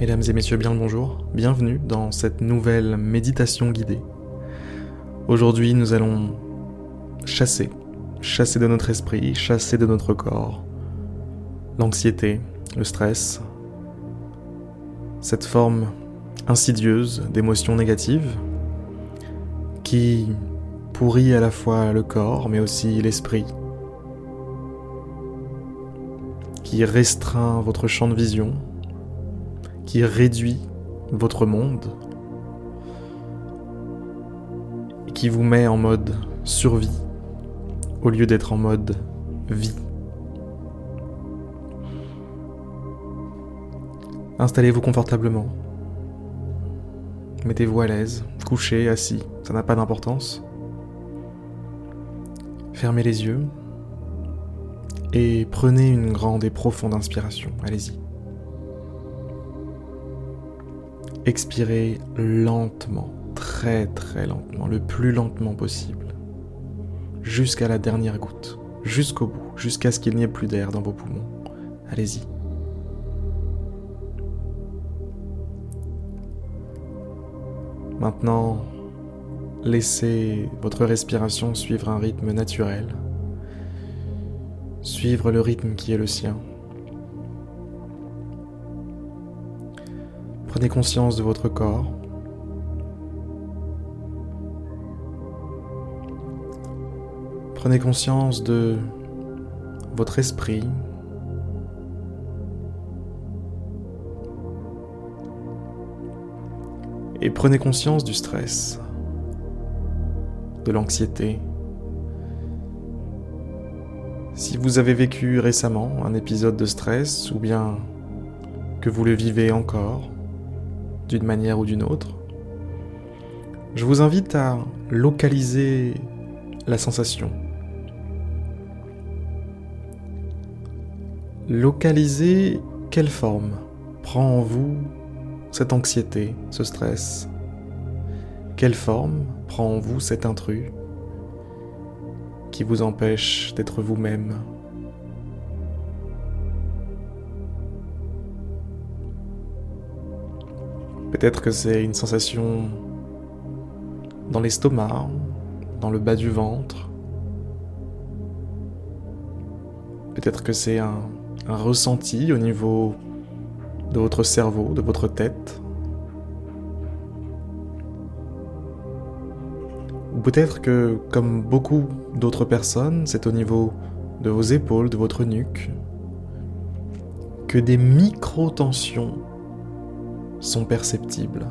Mesdames et messieurs, bien le bonjour. Bienvenue dans cette nouvelle méditation guidée. Aujourd'hui, nous allons chasser, chasser de notre esprit, chasser de notre corps l'anxiété, le stress, cette forme insidieuse d'émotions négatives qui pourrit à la fois le corps mais aussi l'esprit, qui restreint votre champ de vision, qui réduit votre monde et qui vous met en mode survie au lieu d'être en mode vie. Installez-vous confortablement. Mettez-vous à l'aise, couché, assis, ça n'a pas d'importance. Fermez les yeux et prenez une grande et profonde inspiration. Allez-y. Expirez lentement, très très lentement, le plus lentement possible, jusqu'à la dernière goutte, jusqu'au bout, jusqu'à ce qu'il n'y ait plus d'air dans vos poumons. Allez-y. Maintenant, laissez votre respiration suivre un rythme naturel, suivre le rythme qui est le sien. Prenez conscience de votre corps. Prenez conscience de votre esprit. Et prenez conscience du stress, de l'anxiété. Si vous avez vécu récemment un épisode de stress ou bien que vous le vivez encore, d'une manière ou d'une autre, je vous invite à localiser la sensation. Localiser quelle forme prend en vous cette anxiété, ce stress? Quelle forme prend en vous cet intrus qui vous empêche d'être vous-même? Peut-être que c'est une sensation dans l'estomac, dans le bas du ventre. Peut-être que c'est un, ressenti au niveau de votre cerveau, de votre tête. Ou peut-être que, comme beaucoup d'autres personnes, c'est au niveau de vos épaules, de votre nuque, que des micro-tensions sont perceptibles.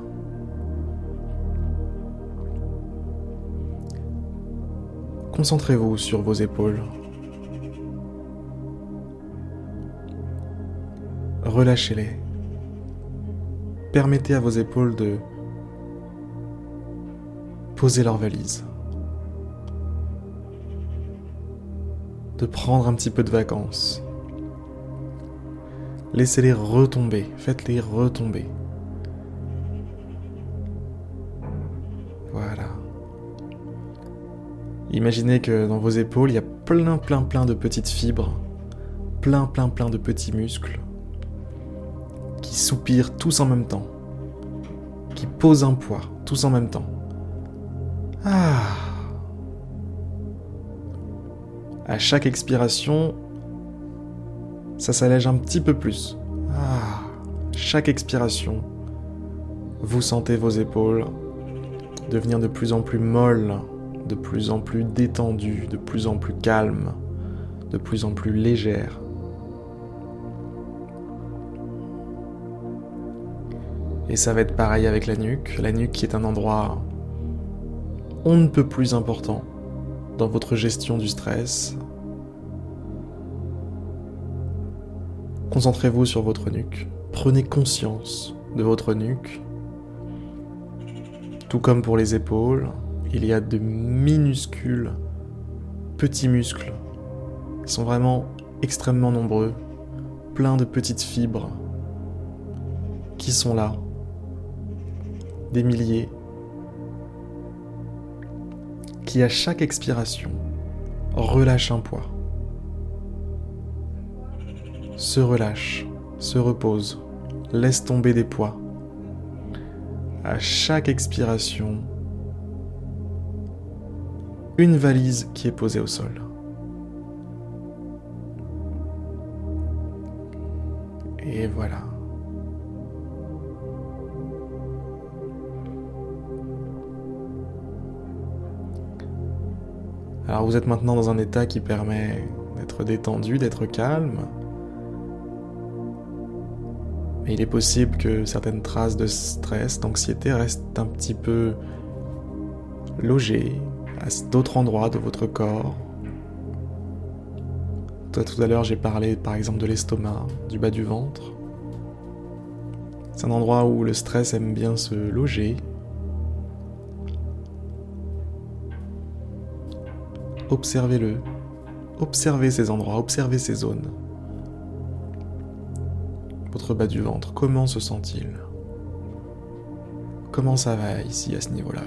Concentrez-vous sur vos épaules. Relâchez-les. Permettez à vos épaules de poser leur valise. De prendre un petit peu de vacances. Laissez-les retomber, faites-les retomber. Imaginez que dans vos épaules, il y a plein, plein, plein de petites fibres, plein, plein, plein de petits muscles qui soupirent tous en même temps, qui posent un poids tous en même temps. Ah. À chaque expiration, ça s'allège un petit peu plus. Ah. Chaque expiration, vous sentez vos épaules devenir de plus en plus molle, de plus en plus détendue, de plus en plus calme, de plus en plus légère. Et ça va être pareil avec la nuque, la nuque qui est un endroit on ne peut plus important dans votre gestion du stress. Concentrez-vous sur votre nuque, prenez conscience de votre nuque tout comme pour les épaules, il y a de minuscules petits muscles. Ils sont vraiment extrêmement nombreux, plein de petites fibres qui sont là, des milliers, qui à chaque expiration relâchent un poids, se relâchent, se reposent laisse tomber des poids. À chaque expiration, une valise qui est posée au sol. Et voilà. Alors vous êtes maintenant dans un état qui permet d'être détendu, d'être calme. Mais il est possible que certaines traces de stress, d'anxiété restent un petit peu logées à d'autres endroits de votre corps. Toi, tout à l'heure, j'ai parlé par exemple de l'estomac, du bas du ventre. C'est un endroit où le stress aime bien se loger. Observez-le. Observez ces endroits, observez ces zones. Votre bas du ventre, comment se sent-il? Comment ça va ici à ce niveau-là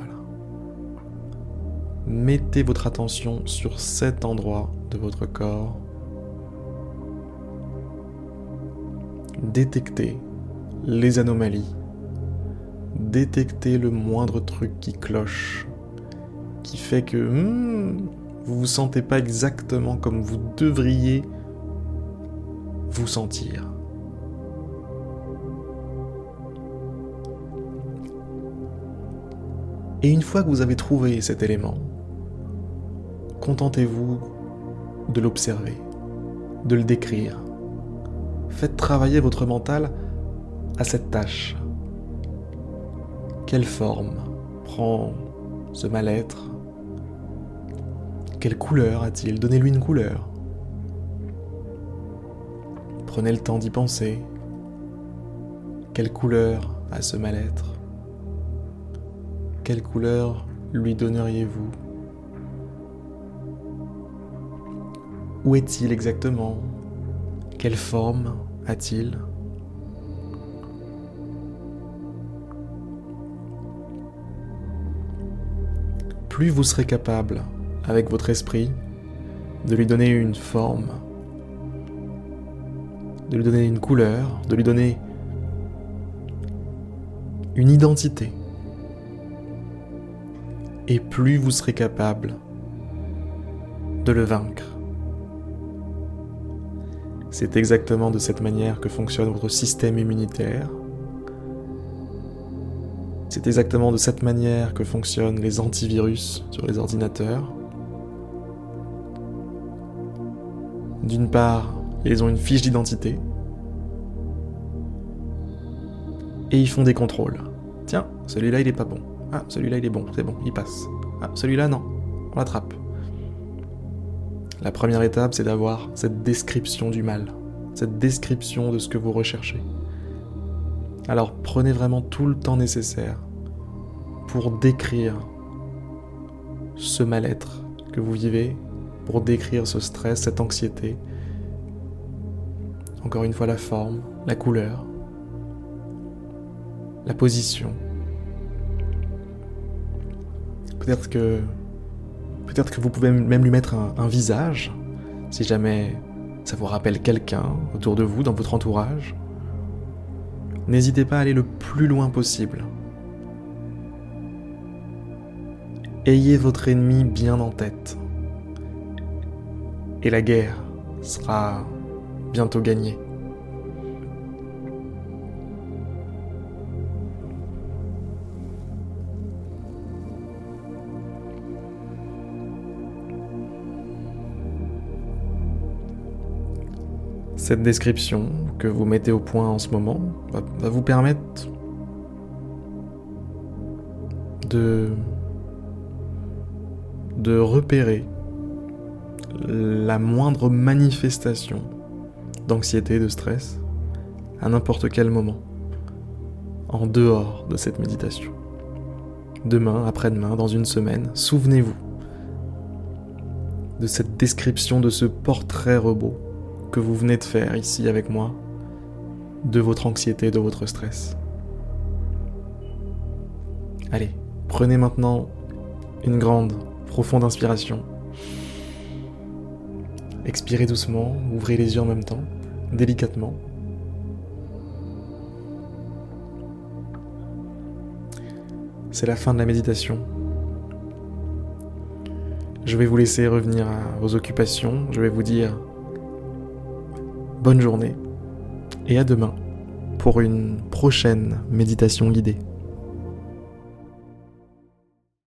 Mettez votre attention sur cet endroit de votre corps. Détectez les anomalies. Détectez le moindre truc qui cloche, qui fait que hmm, vous vous sentez pas exactement comme vous devriez vous sentir. Et une fois que vous avez trouvé cet élément, contentez-vous de l'observer, de le décrire. Faites travailler votre mental à cette tâche. Quelle forme prend ce mal-être? Quelle couleur a-t-il? Donnez-lui une couleur. Prenez le temps d'y penser. Quelle couleur a ce mal-être? Quelle couleur lui donneriez-vous? Où est-il exactement? Quelle forme a-t-il? Plus vous serez capable, avec votre esprit, de lui donner une forme, de lui donner une couleur, de lui donner une identité, et plus vous serez capable de le vaincre. C'est exactement de cette manière que fonctionne votre système immunitaire. C'est exactement de cette manière que fonctionnent les antivirus sur les ordinateurs. D'une part, ils ont une fiche d'identité. Et ils font des contrôles. Tiens, celui-là il est pas bon. Ah, celui-là il est bon, c'est bon, il passe. Ah, celui-là non, on l'attrape. La première étape, c'est d'avoir cette description du mal, cette description de ce que vous recherchez. Alors prenez vraiment tout le temps nécessaire pour décrire ce mal-être que vous vivez, pour décrire ce stress, cette anxiété. Encore une fois, la forme, la couleur, la position, Peut-être que. Vous pouvez même lui mettre un, visage, si jamais ça vous rappelle quelqu'un autour de vous, dans votre entourage. N'hésitez pas à aller le plus loin possible. Ayez votre ennemi bien en tête. Et la guerre sera bientôt gagnée. Cette description que vous mettez au point en ce moment va, vous permettre de, repérer la moindre manifestation d'anxiété, de stress, à n'importe quel moment, en dehors de cette méditation. Demain, après-demain, dans une semaine, souvenez-vous de cette description de ce portrait robot que vous venez de faire ici avec moi de votre anxiété, de votre stress. Allez, prenez maintenant une grande, profonde inspiration. Expirez doucement, ouvrez les yeux en même temps, délicatement. C'est la fin de la méditation. Je vais vous laisser revenir à vos occupations, je vais vous dire bonne journée et à demain pour une prochaine méditation guidée.